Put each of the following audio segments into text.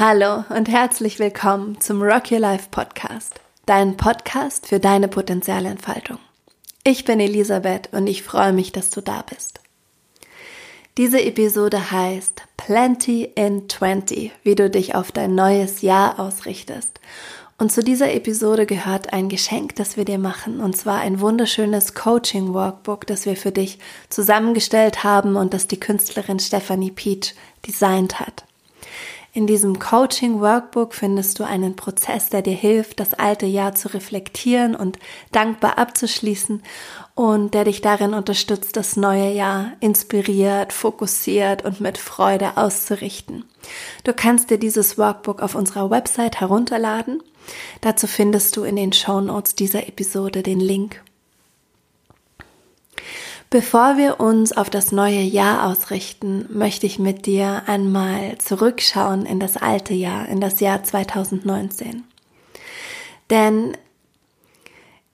Hallo und herzlich willkommen zum Rock Your Life Podcast, dein Podcast für deine Potenzialentfaltung. Ich bin Elisabeth und ich freue mich, dass du da bist. Diese Episode heißt Plenty in 20, wie du dich auf dein neues Jahr ausrichtest. Und zu dieser Episode gehört ein Geschenk, das wir dir machen, und zwar ein wunderschönes Coaching-Workbook, das wir für dich zusammengestellt haben und das die Künstlerin Stephanie Peach designt hat. In diesem Coaching Workbook findest du einen Prozess, der dir hilft, das alte Jahr zu reflektieren und dankbar abzuschließen und der dich darin unterstützt, das neue Jahr inspiriert, fokussiert und mit Freude auszurichten. Du kannst dir dieses Workbook auf unserer Website herunterladen. Dazu findest du in den Show Notes dieser Episode den Link. Bevor wir uns auf das neue Jahr ausrichten, möchte ich mit dir einmal zurückschauen in das alte Jahr, in das Jahr 2019. Denn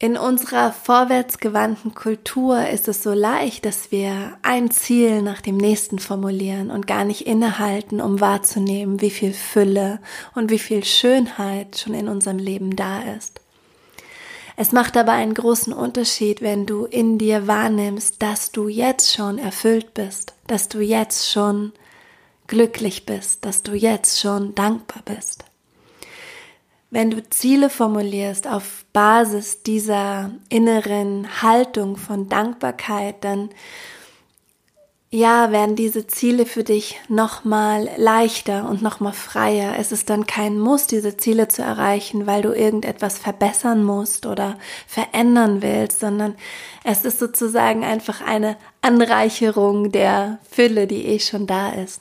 in unserer vorwärtsgewandten Kultur ist es so leicht, dass wir ein Ziel nach dem nächsten formulieren und gar nicht innehalten, um wahrzunehmen, wie viel Fülle und wie viel Schönheit schon in unserem Leben da ist. Es macht aber einen großen Unterschied, wenn du in dir wahrnimmst, dass du jetzt schon erfüllt bist, dass du jetzt schon glücklich bist, dass du jetzt schon dankbar bist. Wenn du Ziele formulierst auf Basis dieser inneren Haltung von Dankbarkeit, dann ja, werden diese Ziele für dich nochmal leichter und nochmal freier. Es ist dann kein Muss, diese Ziele zu erreichen, weil du irgendetwas verbessern musst oder verändern willst, sondern es ist sozusagen einfach eine Anreicherung der Fülle, die eh schon da ist.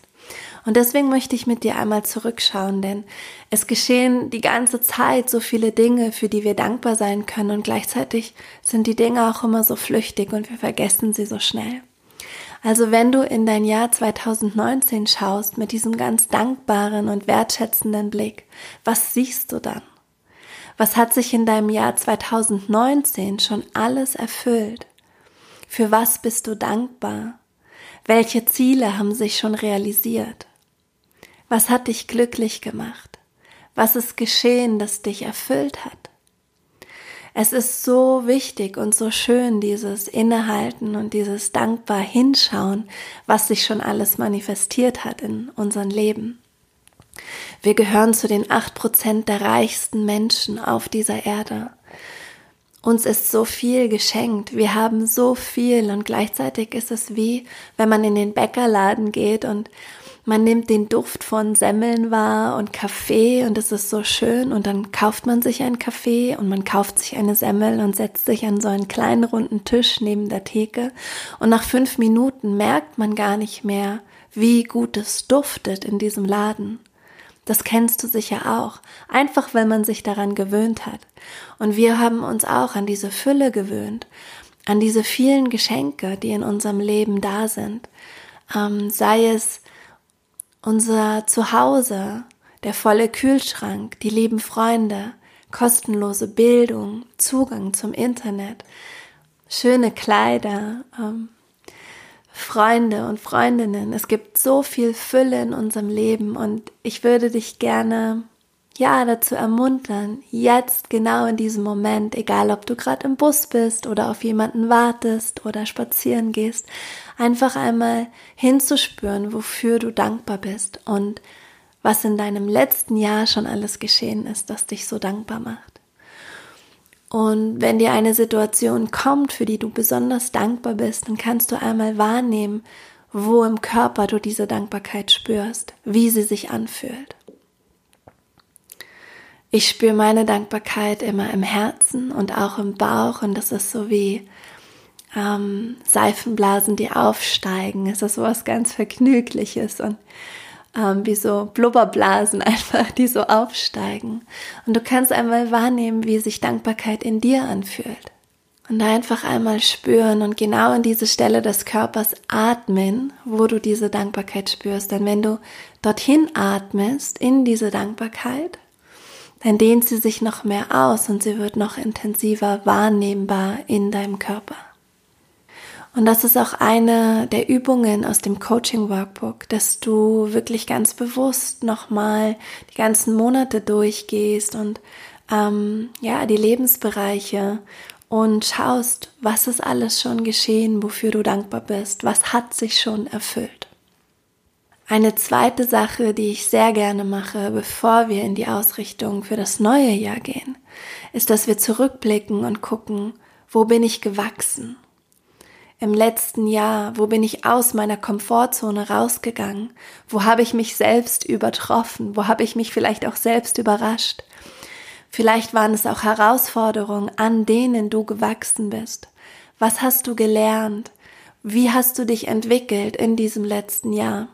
Und deswegen möchte ich mit dir einmal zurückschauen, denn es geschehen die ganze Zeit so viele Dinge, für die wir dankbar sein können und gleichzeitig sind die Dinge auch immer so flüchtig und wir vergessen sie so schnell. Also wenn du in dein Jahr 2019 schaust mit diesem ganz dankbaren und wertschätzenden Blick, was siehst du dann? Was hat sich in deinem Jahr 2019 schon alles erfüllt? Für was bist du dankbar? Welche Ziele haben sich schon realisiert? Was hat dich glücklich gemacht? Was ist geschehen, das dich erfüllt hat? Es ist so wichtig und so schön, dieses Innehalten und dieses dankbar hinschauen, was sich schon alles manifestiert hat in unserem Leben. Wir gehören zu den acht Prozent der reichsten Menschen auf dieser Erde. Uns ist so viel geschenkt. Wir haben so viel und gleichzeitig ist es wie, wenn man in den Bäckerladen geht und man nimmt den Duft von Semmeln wahr und Kaffee und es ist so schön und dann kauft man sich einen Kaffee und man kauft sich eine Semmel und setzt sich an so einen kleinen runden Tisch neben der Theke und nach fünf Minuten merkt man gar nicht mehr, wie gut es duftet in diesem Laden. Das kennst du sicher auch, einfach weil man sich daran gewöhnt hat. Und wir haben uns auch an diese Fülle gewöhnt, an diese vielen Geschenke, die in unserem Leben da sind. Ähm, sei es unser Zuhause, der volle Kühlschrank, die lieben Freunde, kostenlose Bildung, Zugang zum Internet, schöne Kleider, ähm, Freunde und Freundinnen. Es gibt so viel Fülle in unserem Leben und ich würde dich gerne ja dazu ermuntern, jetzt genau in diesem Moment, egal ob du gerade im Bus bist oder auf jemanden wartest oder spazieren gehst, einfach einmal hinzuspüren, wofür du dankbar bist und was in deinem letzten Jahr schon alles geschehen ist, das dich so dankbar macht. Und wenn dir eine Situation kommt, für die du besonders dankbar bist, dann kannst du einmal wahrnehmen, wo im Körper du diese Dankbarkeit spürst, wie sie sich anfühlt. Ich spüre meine Dankbarkeit immer im Herzen und auch im Bauch und das ist so wie ähm, Seifenblasen, die aufsteigen. Es ist so was ganz Vergnügliches und ähm, wie so Blubberblasen einfach, die so aufsteigen. Und du kannst einmal wahrnehmen, wie sich Dankbarkeit in dir anfühlt. Und einfach einmal spüren und genau an diese Stelle des Körpers atmen, wo du diese Dankbarkeit spürst. Denn wenn du dorthin atmest, in diese Dankbarkeit, dann dehnt sie sich noch mehr aus und sie wird noch intensiver wahrnehmbar in deinem Körper. Und das ist auch eine der Übungen aus dem Coaching Workbook, dass du wirklich ganz bewusst nochmal die ganzen Monate durchgehst und ähm, ja die Lebensbereiche und schaust, was ist alles schon geschehen, wofür du dankbar bist, was hat sich schon erfüllt. Eine zweite Sache, die ich sehr gerne mache, bevor wir in die Ausrichtung für das neue Jahr gehen, ist, dass wir zurückblicken und gucken, wo bin ich gewachsen? Im letzten Jahr, wo bin ich aus meiner Komfortzone rausgegangen? Wo habe ich mich selbst übertroffen? Wo habe ich mich vielleicht auch selbst überrascht? Vielleicht waren es auch Herausforderungen, an denen du gewachsen bist. Was hast du gelernt? Wie hast du dich entwickelt in diesem letzten Jahr?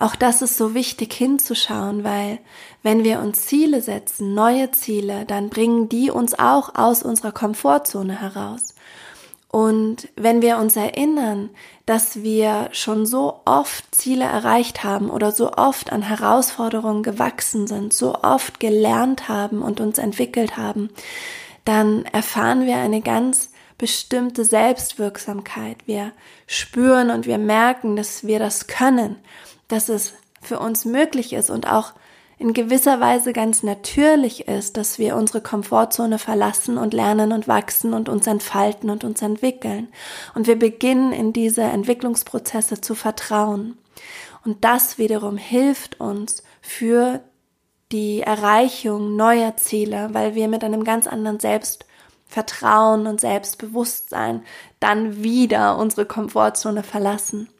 Auch das ist so wichtig hinzuschauen, weil wenn wir uns Ziele setzen, neue Ziele, dann bringen die uns auch aus unserer Komfortzone heraus. Und wenn wir uns erinnern, dass wir schon so oft Ziele erreicht haben oder so oft an Herausforderungen gewachsen sind, so oft gelernt haben und uns entwickelt haben, dann erfahren wir eine ganz bestimmte Selbstwirksamkeit. Wir spüren und wir merken, dass wir das können dass es für uns möglich ist und auch in gewisser Weise ganz natürlich ist, dass wir unsere Komfortzone verlassen und lernen und wachsen und uns entfalten und uns entwickeln. Und wir beginnen in diese Entwicklungsprozesse zu vertrauen. Und das wiederum hilft uns für die Erreichung neuer Ziele, weil wir mit einem ganz anderen Selbstvertrauen und Selbstbewusstsein dann wieder unsere Komfortzone verlassen.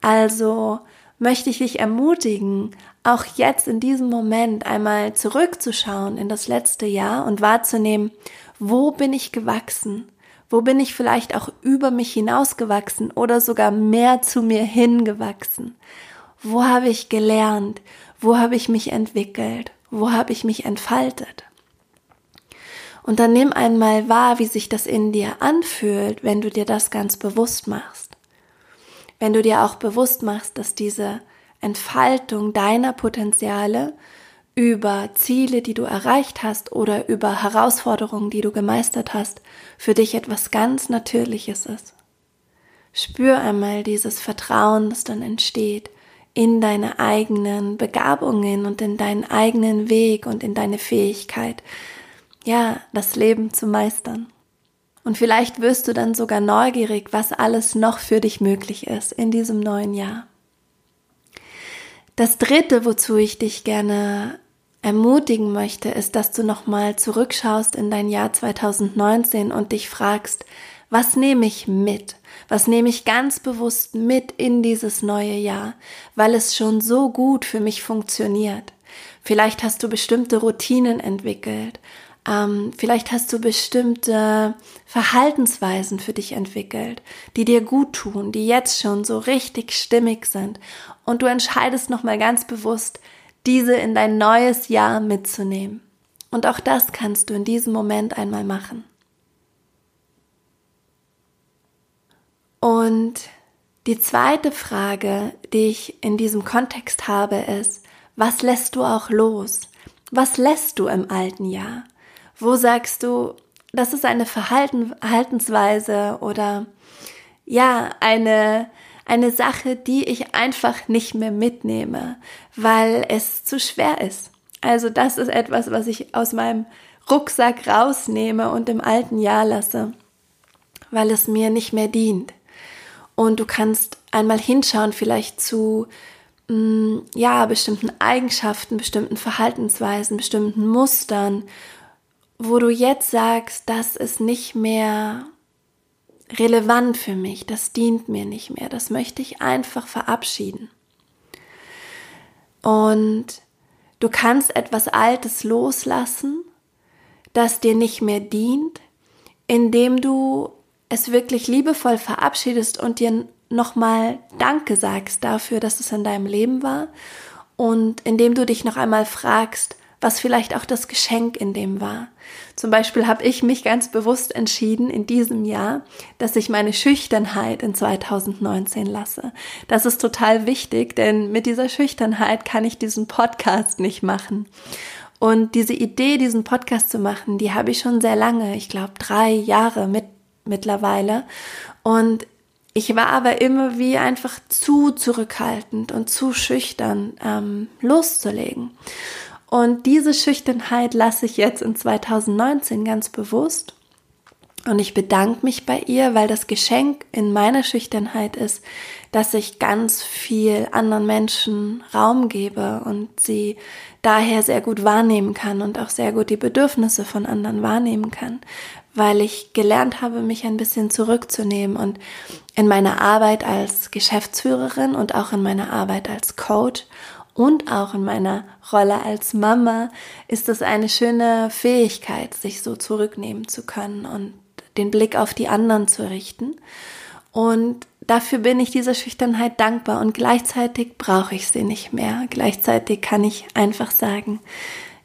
Also möchte ich dich ermutigen, auch jetzt in diesem Moment einmal zurückzuschauen in das letzte Jahr und wahrzunehmen, wo bin ich gewachsen? Wo bin ich vielleicht auch über mich hinausgewachsen oder sogar mehr zu mir hingewachsen? Wo habe ich gelernt? Wo habe ich mich entwickelt? Wo habe ich mich entfaltet? Und dann nimm einmal wahr, wie sich das in dir anfühlt, wenn du dir das ganz bewusst machst wenn du dir auch bewusst machst, dass diese Entfaltung deiner Potenziale über Ziele, die du erreicht hast oder über Herausforderungen, die du gemeistert hast, für dich etwas ganz Natürliches ist. Spür einmal dieses Vertrauen, das dann entsteht in deine eigenen Begabungen und in deinen eigenen Weg und in deine Fähigkeit, ja, das Leben zu meistern. Und vielleicht wirst du dann sogar neugierig, was alles noch für dich möglich ist in diesem neuen Jahr. Das dritte, wozu ich dich gerne ermutigen möchte, ist, dass du nochmal zurückschaust in dein Jahr 2019 und dich fragst, was nehme ich mit? Was nehme ich ganz bewusst mit in dieses neue Jahr, weil es schon so gut für mich funktioniert? Vielleicht hast du bestimmte Routinen entwickelt ähm, vielleicht hast du bestimmte Verhaltensweisen für dich entwickelt, die dir gut tun, die jetzt schon so richtig stimmig sind. Und du entscheidest nochmal ganz bewusst, diese in dein neues Jahr mitzunehmen. Und auch das kannst du in diesem Moment einmal machen. Und die zweite Frage, die ich in diesem Kontext habe, ist, was lässt du auch los? Was lässt du im alten Jahr? Wo sagst du, das ist eine Verhalten, Verhaltensweise oder ja, eine, eine Sache, die ich einfach nicht mehr mitnehme, weil es zu schwer ist. Also das ist etwas, was ich aus meinem Rucksack rausnehme und im alten Jahr lasse, weil es mir nicht mehr dient. Und du kannst einmal hinschauen, vielleicht zu mm, ja, bestimmten Eigenschaften, bestimmten Verhaltensweisen, bestimmten Mustern wo du jetzt sagst, das ist nicht mehr relevant für mich, das dient mir nicht mehr, das möchte ich einfach verabschieden. Und du kannst etwas Altes loslassen, das dir nicht mehr dient, indem du es wirklich liebevoll verabschiedest und dir nochmal Danke sagst dafür, dass es in deinem Leben war und indem du dich noch einmal fragst, was vielleicht auch das Geschenk in dem war. Zum Beispiel habe ich mich ganz bewusst entschieden in diesem Jahr, dass ich meine Schüchternheit in 2019 lasse. Das ist total wichtig, denn mit dieser Schüchternheit kann ich diesen Podcast nicht machen. Und diese Idee, diesen Podcast zu machen, die habe ich schon sehr lange, ich glaube drei Jahre mit, mittlerweile. Und ich war aber immer wie einfach zu zurückhaltend und zu schüchtern, ähm, loszulegen. Und diese Schüchternheit lasse ich jetzt in 2019 ganz bewusst. Und ich bedanke mich bei ihr, weil das Geschenk in meiner Schüchternheit ist, dass ich ganz viel anderen Menschen Raum gebe und sie daher sehr gut wahrnehmen kann und auch sehr gut die Bedürfnisse von anderen wahrnehmen kann, weil ich gelernt habe, mich ein bisschen zurückzunehmen und in meiner Arbeit als Geschäftsführerin und auch in meiner Arbeit als Coach und auch in meiner Rolle als Mama ist es eine schöne Fähigkeit, sich so zurücknehmen zu können und den Blick auf die anderen zu richten. Und dafür bin ich dieser Schüchternheit dankbar und gleichzeitig brauche ich sie nicht mehr. Gleichzeitig kann ich einfach sagen,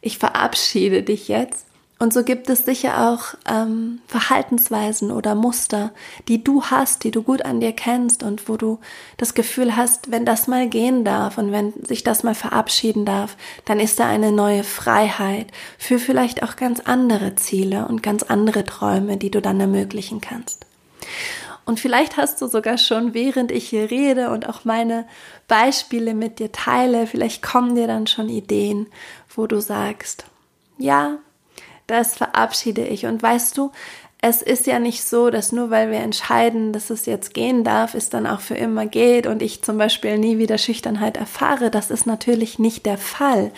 ich verabschiede dich jetzt und so gibt es sicher auch ähm, Verhaltensweisen oder Muster, die du hast, die du gut an dir kennst und wo du das Gefühl hast, wenn das mal gehen darf und wenn sich das mal verabschieden darf, dann ist da eine neue Freiheit für vielleicht auch ganz andere Ziele und ganz andere Träume, die du dann ermöglichen kannst. Und vielleicht hast du sogar schon, während ich hier rede und auch meine Beispiele mit dir teile, vielleicht kommen dir dann schon Ideen, wo du sagst, ja, das verabschiede ich. Und weißt du, es ist ja nicht so, dass nur weil wir entscheiden, dass es jetzt gehen darf, es dann auch für immer geht und ich zum Beispiel nie wieder Schüchternheit erfahre. Das ist natürlich nicht der Fall.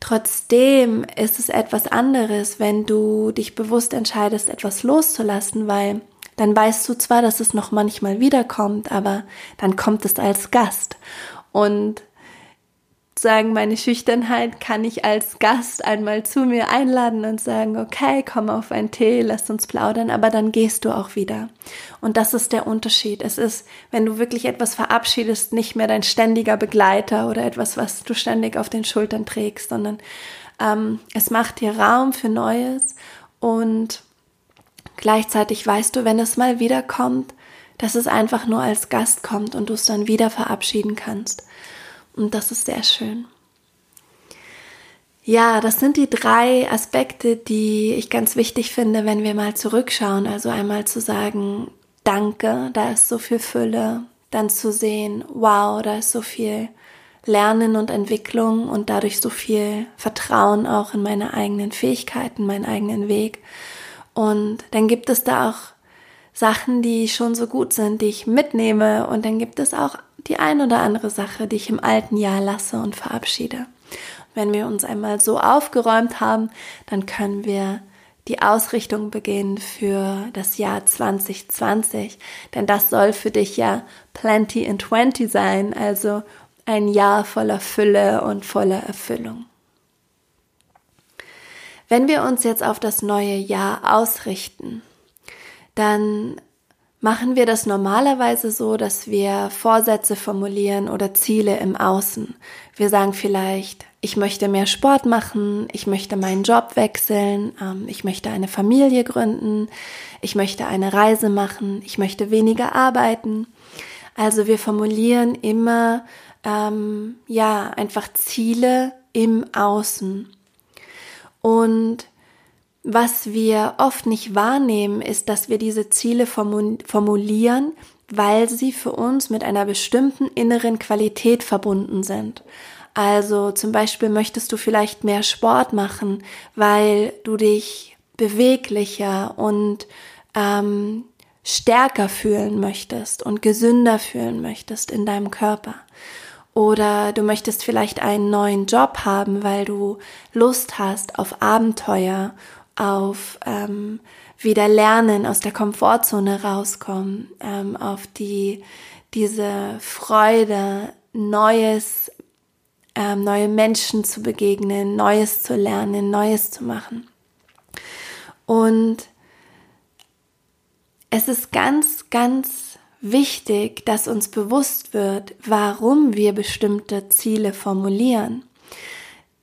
Trotzdem ist es etwas anderes, wenn du dich bewusst entscheidest, etwas loszulassen, weil dann weißt du zwar, dass es noch manchmal wiederkommt, aber dann kommt es als Gast. Und sagen, meine Schüchternheit kann ich als Gast einmal zu mir einladen und sagen, okay, komm auf einen Tee, lass uns plaudern, aber dann gehst du auch wieder. Und das ist der Unterschied. Es ist, wenn du wirklich etwas verabschiedest, nicht mehr dein ständiger Begleiter oder etwas, was du ständig auf den Schultern trägst, sondern ähm, es macht dir Raum für Neues und gleichzeitig weißt du, wenn es mal wiederkommt, dass es einfach nur als Gast kommt und du es dann wieder verabschieden kannst. Und das ist sehr schön. Ja, das sind die drei Aspekte, die ich ganz wichtig finde, wenn wir mal zurückschauen. Also einmal zu sagen, danke, da ist so viel Fülle. Dann zu sehen, wow, da ist so viel Lernen und Entwicklung und dadurch so viel Vertrauen auch in meine eigenen Fähigkeiten, meinen eigenen Weg. Und dann gibt es da auch Sachen, die schon so gut sind, die ich mitnehme. Und dann gibt es auch die ein oder andere Sache, die ich im alten Jahr lasse und verabschiede. Wenn wir uns einmal so aufgeräumt haben, dann können wir die Ausrichtung beginnen für das Jahr 2020, denn das soll für dich ja Plenty in 20 sein, also ein Jahr voller Fülle und voller Erfüllung. Wenn wir uns jetzt auf das neue Jahr ausrichten, dann machen wir das normalerweise so, dass wir Vorsätze formulieren oder Ziele im Außen. Wir sagen vielleicht, ich möchte mehr Sport machen, ich möchte meinen Job wechseln, ähm, ich möchte eine Familie gründen, ich möchte eine Reise machen, ich möchte weniger arbeiten. Also wir formulieren immer ähm, ja einfach Ziele im Außen. Und was wir oft nicht wahrnehmen, ist, dass wir diese Ziele formulieren, weil sie für uns mit einer bestimmten inneren Qualität verbunden sind. Also zum Beispiel möchtest du vielleicht mehr Sport machen, weil du dich beweglicher und ähm, stärker fühlen möchtest und gesünder fühlen möchtest in deinem Körper. Oder du möchtest vielleicht einen neuen Job haben, weil du Lust hast auf Abenteuer auf ähm, wieder lernen, aus der Komfortzone rauskommen, ähm, auf die diese Freude, Neues, ähm, neue Menschen zu begegnen, Neues zu lernen, Neues zu machen. Und es ist ganz, ganz wichtig, dass uns bewusst wird, warum wir bestimmte Ziele formulieren.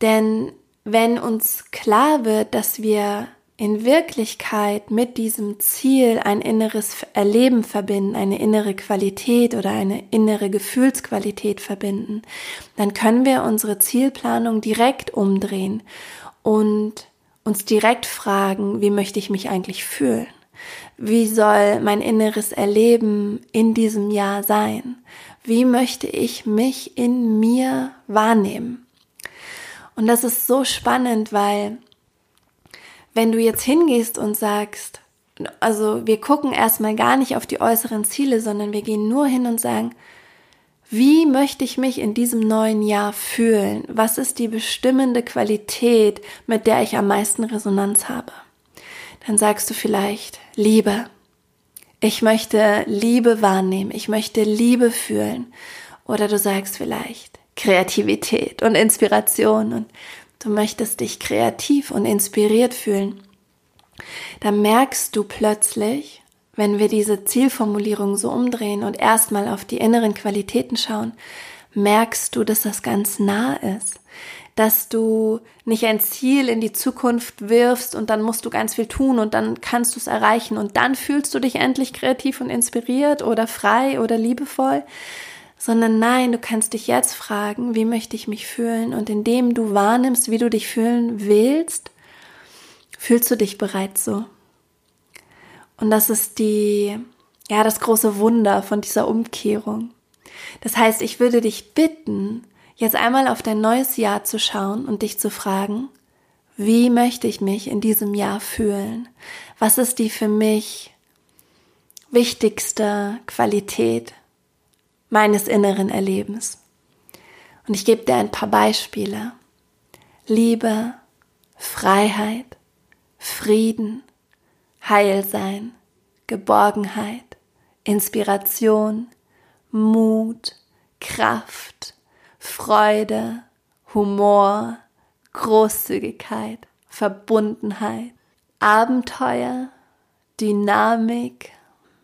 Denn wenn uns klar wird, dass wir in Wirklichkeit mit diesem Ziel ein inneres Erleben verbinden, eine innere Qualität oder eine innere Gefühlsqualität verbinden, dann können wir unsere Zielplanung direkt umdrehen und uns direkt fragen, wie möchte ich mich eigentlich fühlen? Wie soll mein inneres Erleben in diesem Jahr sein? Wie möchte ich mich in mir wahrnehmen? Und das ist so spannend, weil wenn du jetzt hingehst und sagst, also wir gucken erstmal gar nicht auf die äußeren Ziele, sondern wir gehen nur hin und sagen, wie möchte ich mich in diesem neuen Jahr fühlen? Was ist die bestimmende Qualität, mit der ich am meisten Resonanz habe? Dann sagst du vielleicht Liebe. Ich möchte Liebe wahrnehmen. Ich möchte Liebe fühlen. Oder du sagst vielleicht Kreativität und Inspiration und du möchtest dich kreativ und inspiriert fühlen. Dann merkst du plötzlich, wenn wir diese Zielformulierung so umdrehen und erstmal auf die inneren Qualitäten schauen, merkst du, dass das ganz nah ist. Dass du nicht ein Ziel in die Zukunft wirfst und dann musst du ganz viel tun und dann kannst du es erreichen und dann fühlst du dich endlich kreativ und inspiriert oder frei oder liebevoll, sondern nein, du kannst dich jetzt fragen, wie möchte ich mich fühlen und indem du wahrnimmst, wie du dich fühlen willst, fühlst du dich bereits so. Und das ist die, ja, das große Wunder von dieser Umkehrung. Das heißt, ich würde dich bitten, jetzt einmal auf dein neues Jahr zu schauen und dich zu fragen, wie möchte ich mich in diesem Jahr fühlen? Was ist die für mich wichtigste Qualität meines inneren Erlebens? Und ich gebe dir ein paar Beispiele. Liebe, Freiheit, Frieden, Heilsein, Geborgenheit, Inspiration, Mut, Kraft, Freude, Humor, Großzügigkeit, Verbundenheit, Abenteuer, Dynamik,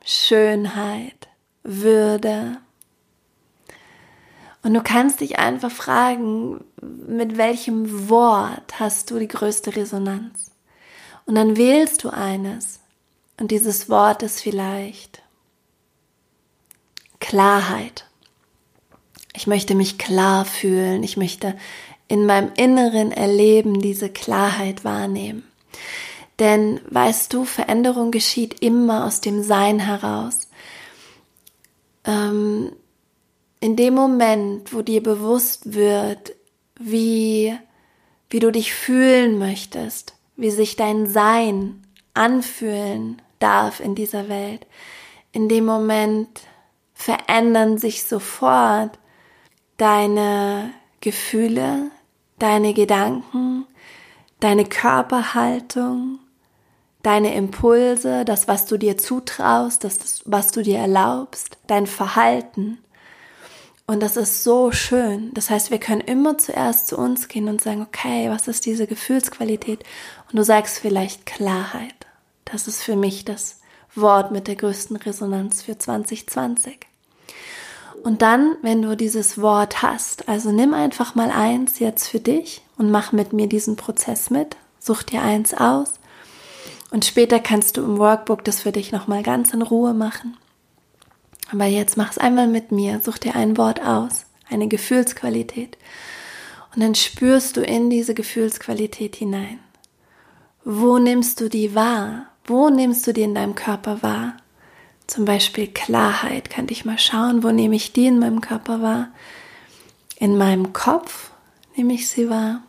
Schönheit, Würde. Und du kannst dich einfach fragen, mit welchem Wort hast du die größte Resonanz? Und dann wählst du eines. Und dieses Wort ist vielleicht Klarheit. Ich möchte mich klar fühlen. Ich möchte in meinem inneren Erleben diese Klarheit wahrnehmen. Denn weißt du, Veränderung geschieht immer aus dem Sein heraus. Ähm, in dem Moment, wo dir bewusst wird, wie, wie du dich fühlen möchtest, wie sich dein Sein anfühlen darf in dieser Welt. In dem Moment verändern sich sofort deine Gefühle, deine Gedanken, deine Körperhaltung, deine Impulse, das, was du dir zutraust, das, was du dir erlaubst, dein Verhalten. Und das ist so schön. Das heißt, wir können immer zuerst zu uns gehen und sagen, okay, was ist diese Gefühlsqualität? Und du sagst vielleicht Klarheit. Das ist für mich das Wort mit der größten Resonanz für 2020. Und dann, wenn du dieses Wort hast, also nimm einfach mal eins jetzt für dich und mach mit mir diesen Prozess mit. Such dir eins aus. Und später kannst du im Workbook das für dich nochmal ganz in Ruhe machen. Aber jetzt mach es einmal mit mir, such dir ein Wort aus, eine Gefühlsqualität. Und dann spürst du in diese Gefühlsqualität hinein. Wo nimmst du die wahr? Wo nimmst du die in deinem Körper wahr? Zum Beispiel Klarheit. Kann ich mal schauen, wo nehme ich die in meinem Körper wahr? In meinem Kopf nehme ich sie wahr.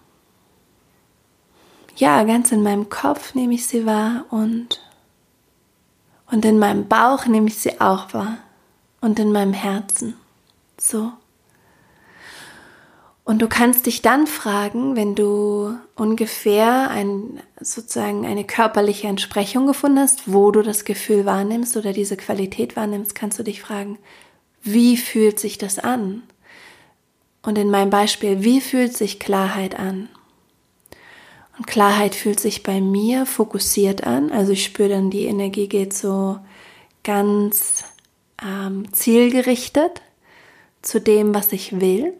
Ja, ganz in meinem Kopf nehme ich sie wahr und, und in meinem Bauch nehme ich sie auch wahr und in meinem Herzen. So. Und du kannst dich dann fragen, wenn du ungefähr ein, sozusagen eine körperliche Entsprechung gefunden hast, wo du das Gefühl wahrnimmst oder diese Qualität wahrnimmst, kannst du dich fragen, wie fühlt sich das an? Und in meinem Beispiel, wie fühlt sich Klarheit an? Und Klarheit fühlt sich bei mir fokussiert an, also ich spüre dann, die Energie geht so ganz ähm, zielgerichtet zu dem, was ich will.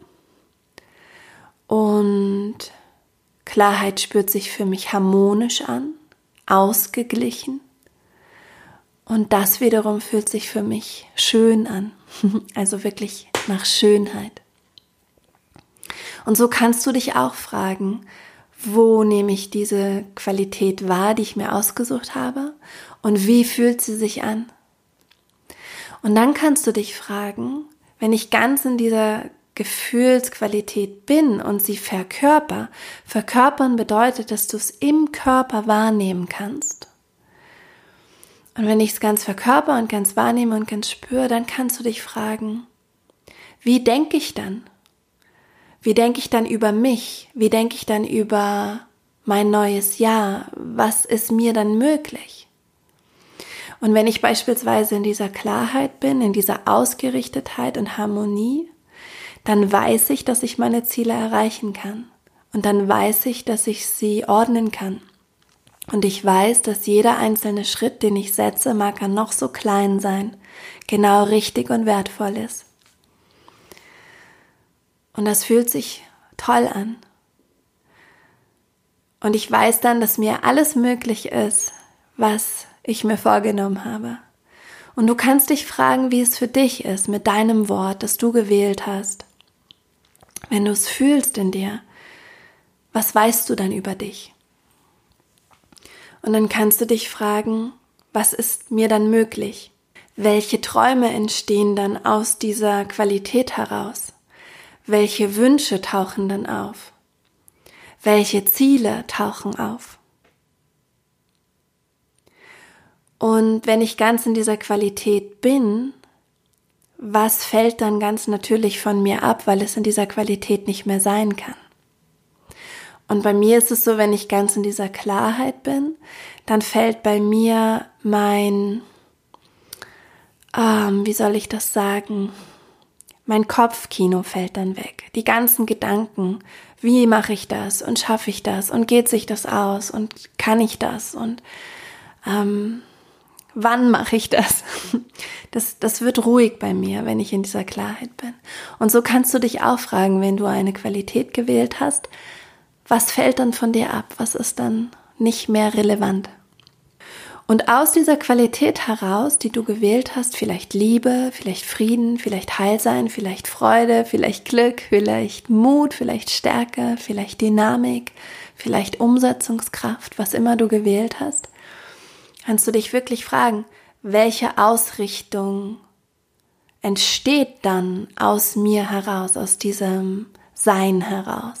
Und Klarheit spürt sich für mich harmonisch an, ausgeglichen. Und das wiederum fühlt sich für mich schön an, also wirklich nach Schönheit. Und so kannst du dich auch fragen, wo nehme ich diese Qualität wahr, die ich mir ausgesucht habe? Und wie fühlt sie sich an? Und dann kannst du dich fragen, wenn ich ganz in dieser Gefühlsqualität bin und sie verkörper, verkörpern bedeutet, dass du es im Körper wahrnehmen kannst. Und wenn ich es ganz verkörper und ganz wahrnehme und ganz spüre, dann kannst du dich fragen, wie denke ich dann? Wie denke ich dann über mich? Wie denke ich dann über mein neues Jahr? Was ist mir dann möglich? Und wenn ich beispielsweise in dieser Klarheit bin, in dieser Ausgerichtetheit und Harmonie, dann weiß ich, dass ich meine Ziele erreichen kann. Und dann weiß ich, dass ich sie ordnen kann. Und ich weiß, dass jeder einzelne Schritt, den ich setze, mag er noch so klein sein, genau richtig und wertvoll ist. Und das fühlt sich toll an. Und ich weiß dann, dass mir alles möglich ist, was ich mir vorgenommen habe. Und du kannst dich fragen, wie es für dich ist mit deinem Wort, das du gewählt hast. Wenn du es fühlst in dir, was weißt du dann über dich? Und dann kannst du dich fragen, was ist mir dann möglich? Welche Träume entstehen dann aus dieser Qualität heraus? Welche Wünsche tauchen dann auf? Welche Ziele tauchen auf? Und wenn ich ganz in dieser Qualität bin, was fällt dann ganz natürlich von mir ab, weil es in dieser Qualität nicht mehr sein kann? Und bei mir ist es so, wenn ich ganz in dieser Klarheit bin, dann fällt bei mir mein, ähm, wie soll ich das sagen, mein Kopfkino fällt dann weg. Die ganzen Gedanken, wie mache ich das und schaffe ich das und geht sich das aus und kann ich das und ähm, wann mache ich das? Das, das wird ruhig bei mir, wenn ich in dieser Klarheit bin. Und so kannst du dich auch fragen, wenn du eine Qualität gewählt hast, was fällt dann von dir ab? Was ist dann nicht mehr relevant? Und aus dieser Qualität heraus, die du gewählt hast, vielleicht Liebe, vielleicht Frieden, vielleicht Heilsein, vielleicht Freude, vielleicht Glück, vielleicht Mut, vielleicht Stärke, vielleicht Dynamik, vielleicht Umsetzungskraft, was immer du gewählt hast, kannst du dich wirklich fragen, welche Ausrichtung entsteht dann aus mir heraus, aus diesem Sein heraus.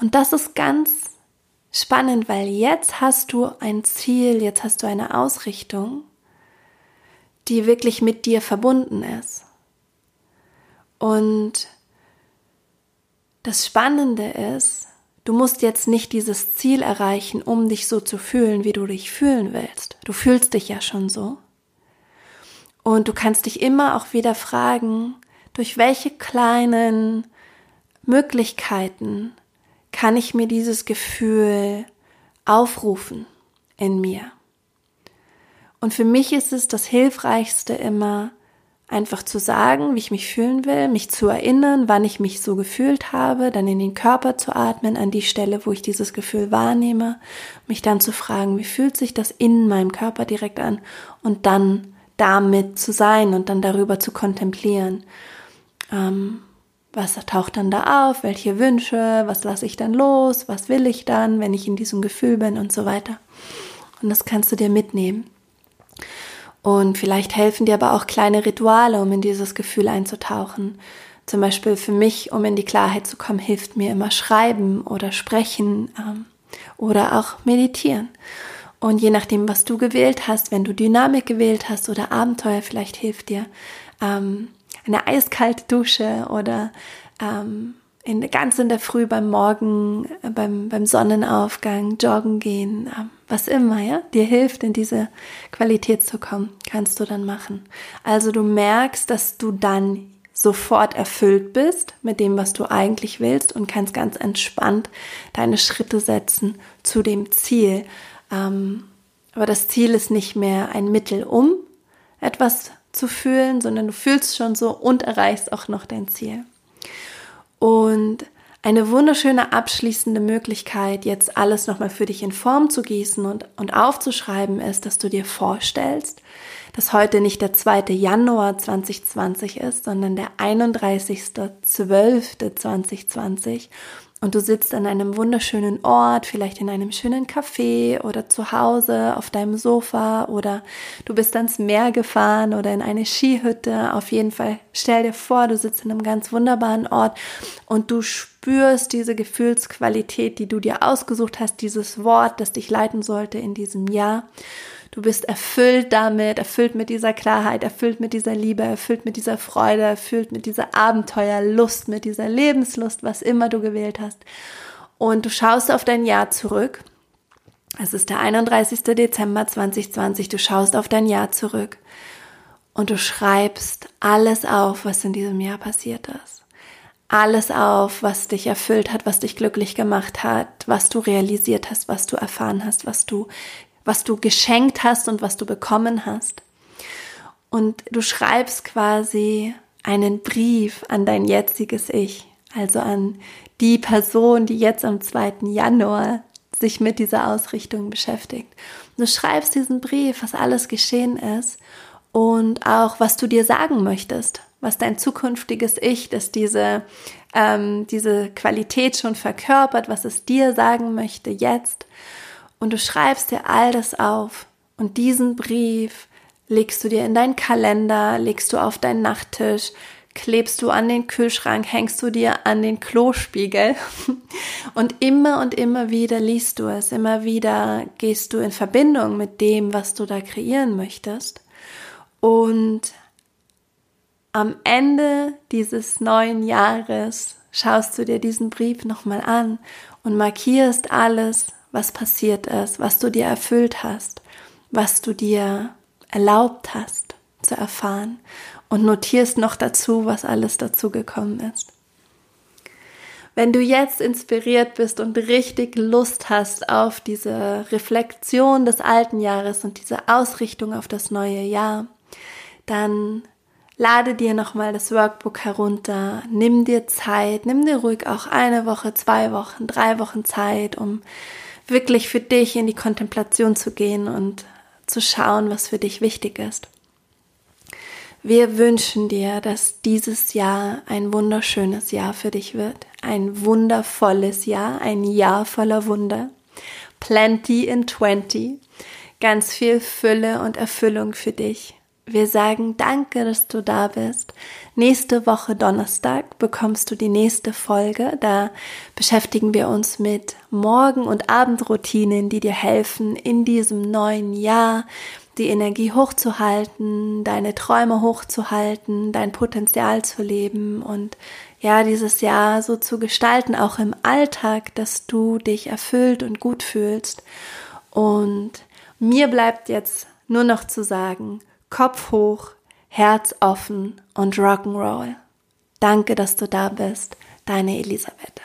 Und das ist ganz spannend, weil jetzt hast du ein Ziel, jetzt hast du eine Ausrichtung, die wirklich mit dir verbunden ist. Und das Spannende ist, Du musst jetzt nicht dieses Ziel erreichen, um dich so zu fühlen, wie du dich fühlen willst. Du fühlst dich ja schon so. Und du kannst dich immer auch wieder fragen, durch welche kleinen Möglichkeiten kann ich mir dieses Gefühl aufrufen in mir. Und für mich ist es das Hilfreichste immer, einfach zu sagen, wie ich mich fühlen will, mich zu erinnern, wann ich mich so gefühlt habe, dann in den Körper zu atmen, an die Stelle, wo ich dieses Gefühl wahrnehme, mich dann zu fragen, wie fühlt sich das in meinem Körper direkt an und dann damit zu sein und dann darüber zu kontemplieren. Ähm, was taucht dann da auf? Welche Wünsche? Was lasse ich dann los? Was will ich dann, wenn ich in diesem Gefühl bin und so weiter? Und das kannst du dir mitnehmen. Und vielleicht helfen dir aber auch kleine Rituale, um in dieses Gefühl einzutauchen. Zum Beispiel für mich, um in die Klarheit zu kommen, hilft mir immer Schreiben oder Sprechen ähm, oder auch Meditieren. Und je nachdem, was du gewählt hast, wenn du Dynamik gewählt hast oder Abenteuer, vielleicht hilft dir ähm, eine eiskalte Dusche oder ähm, in, ganz in der Früh beim Morgen, äh, beim, beim Sonnenaufgang, joggen gehen, äh, was immer, ja, dir hilft, in diese Qualität zu kommen, kannst du dann machen. Also du merkst, dass du dann sofort erfüllt bist mit dem, was du eigentlich willst und kannst ganz entspannt deine Schritte setzen zu dem Ziel. Ähm, aber das Ziel ist nicht mehr ein Mittel, um etwas zu fühlen, sondern du fühlst schon so und erreichst auch noch dein Ziel. Und eine wunderschöne abschließende Möglichkeit, jetzt alles nochmal für dich in Form zu gießen und, und aufzuschreiben, ist, dass du dir vorstellst, dass heute nicht der 2. Januar 2020 ist, sondern der 31.12.2020 und du sitzt an einem wunderschönen Ort, vielleicht in einem schönen Café oder zu Hause auf deinem Sofa oder du bist ans Meer gefahren oder in eine Skihütte. Auf jeden Fall stell dir vor, du sitzt in einem ganz wunderbaren Ort und du spürst diese Gefühlsqualität, die du dir ausgesucht hast, dieses Wort, das dich leiten sollte in diesem Jahr. Du bist erfüllt damit, erfüllt mit dieser Klarheit, erfüllt mit dieser Liebe, erfüllt mit dieser Freude, erfüllt mit dieser Abenteuerlust, mit dieser Lebenslust, was immer du gewählt hast. Und du schaust auf dein Jahr zurück. Es ist der 31. Dezember 2020. Du schaust auf dein Jahr zurück und du schreibst alles auf, was in diesem Jahr passiert ist. Alles auf, was dich erfüllt hat, was dich glücklich gemacht hat, was du realisiert hast, was du erfahren hast, was du was du geschenkt hast und was du bekommen hast. Und du schreibst quasi einen Brief an dein jetziges Ich, also an die Person, die jetzt am 2. Januar sich mit dieser Ausrichtung beschäftigt. du schreibst diesen Brief, was alles geschehen ist und auch, was du dir sagen möchtest, was dein zukünftiges Ich, das diese, ähm, diese Qualität schon verkörpert, was es dir sagen möchte jetzt und du schreibst dir all das auf. Und diesen Brief legst du dir in deinen Kalender, legst du auf deinen Nachttisch, klebst du an den Kühlschrank, hängst du dir an den Klospiegel. Und immer und immer wieder liest du es, immer wieder gehst du in Verbindung mit dem, was du da kreieren möchtest. Und am Ende dieses neuen Jahres schaust du dir diesen Brief nochmal an und markierst alles, was passiert ist, was du dir erfüllt hast, was du dir erlaubt hast zu erfahren und notierst noch dazu, was alles dazu gekommen ist. Wenn du jetzt inspiriert bist und richtig Lust hast auf diese Reflexion des alten Jahres und diese Ausrichtung auf das neue Jahr, dann lade dir nochmal das Workbook herunter, nimm dir Zeit, nimm dir ruhig auch eine Woche, zwei Wochen, drei Wochen Zeit, um wirklich für dich in die Kontemplation zu gehen und zu schauen, was für dich wichtig ist. Wir wünschen dir, dass dieses Jahr ein wunderschönes Jahr für dich wird, ein wundervolles Jahr, ein Jahr voller Wunder, plenty in 20, ganz viel Fülle und Erfüllung für dich. Wir sagen danke, dass du da bist. Nächste Woche Donnerstag bekommst du die nächste Folge. Da beschäftigen wir uns mit Morgen- und Abendroutinen, die dir helfen, in diesem neuen Jahr die Energie hochzuhalten, deine Träume hochzuhalten, dein Potenzial zu leben und ja, dieses Jahr so zu gestalten, auch im Alltag, dass du dich erfüllt und gut fühlst. Und mir bleibt jetzt nur noch zu sagen, Kopf hoch, Herz offen und Rock'n'Roll. Danke, dass du da bist. Deine Elisabeth.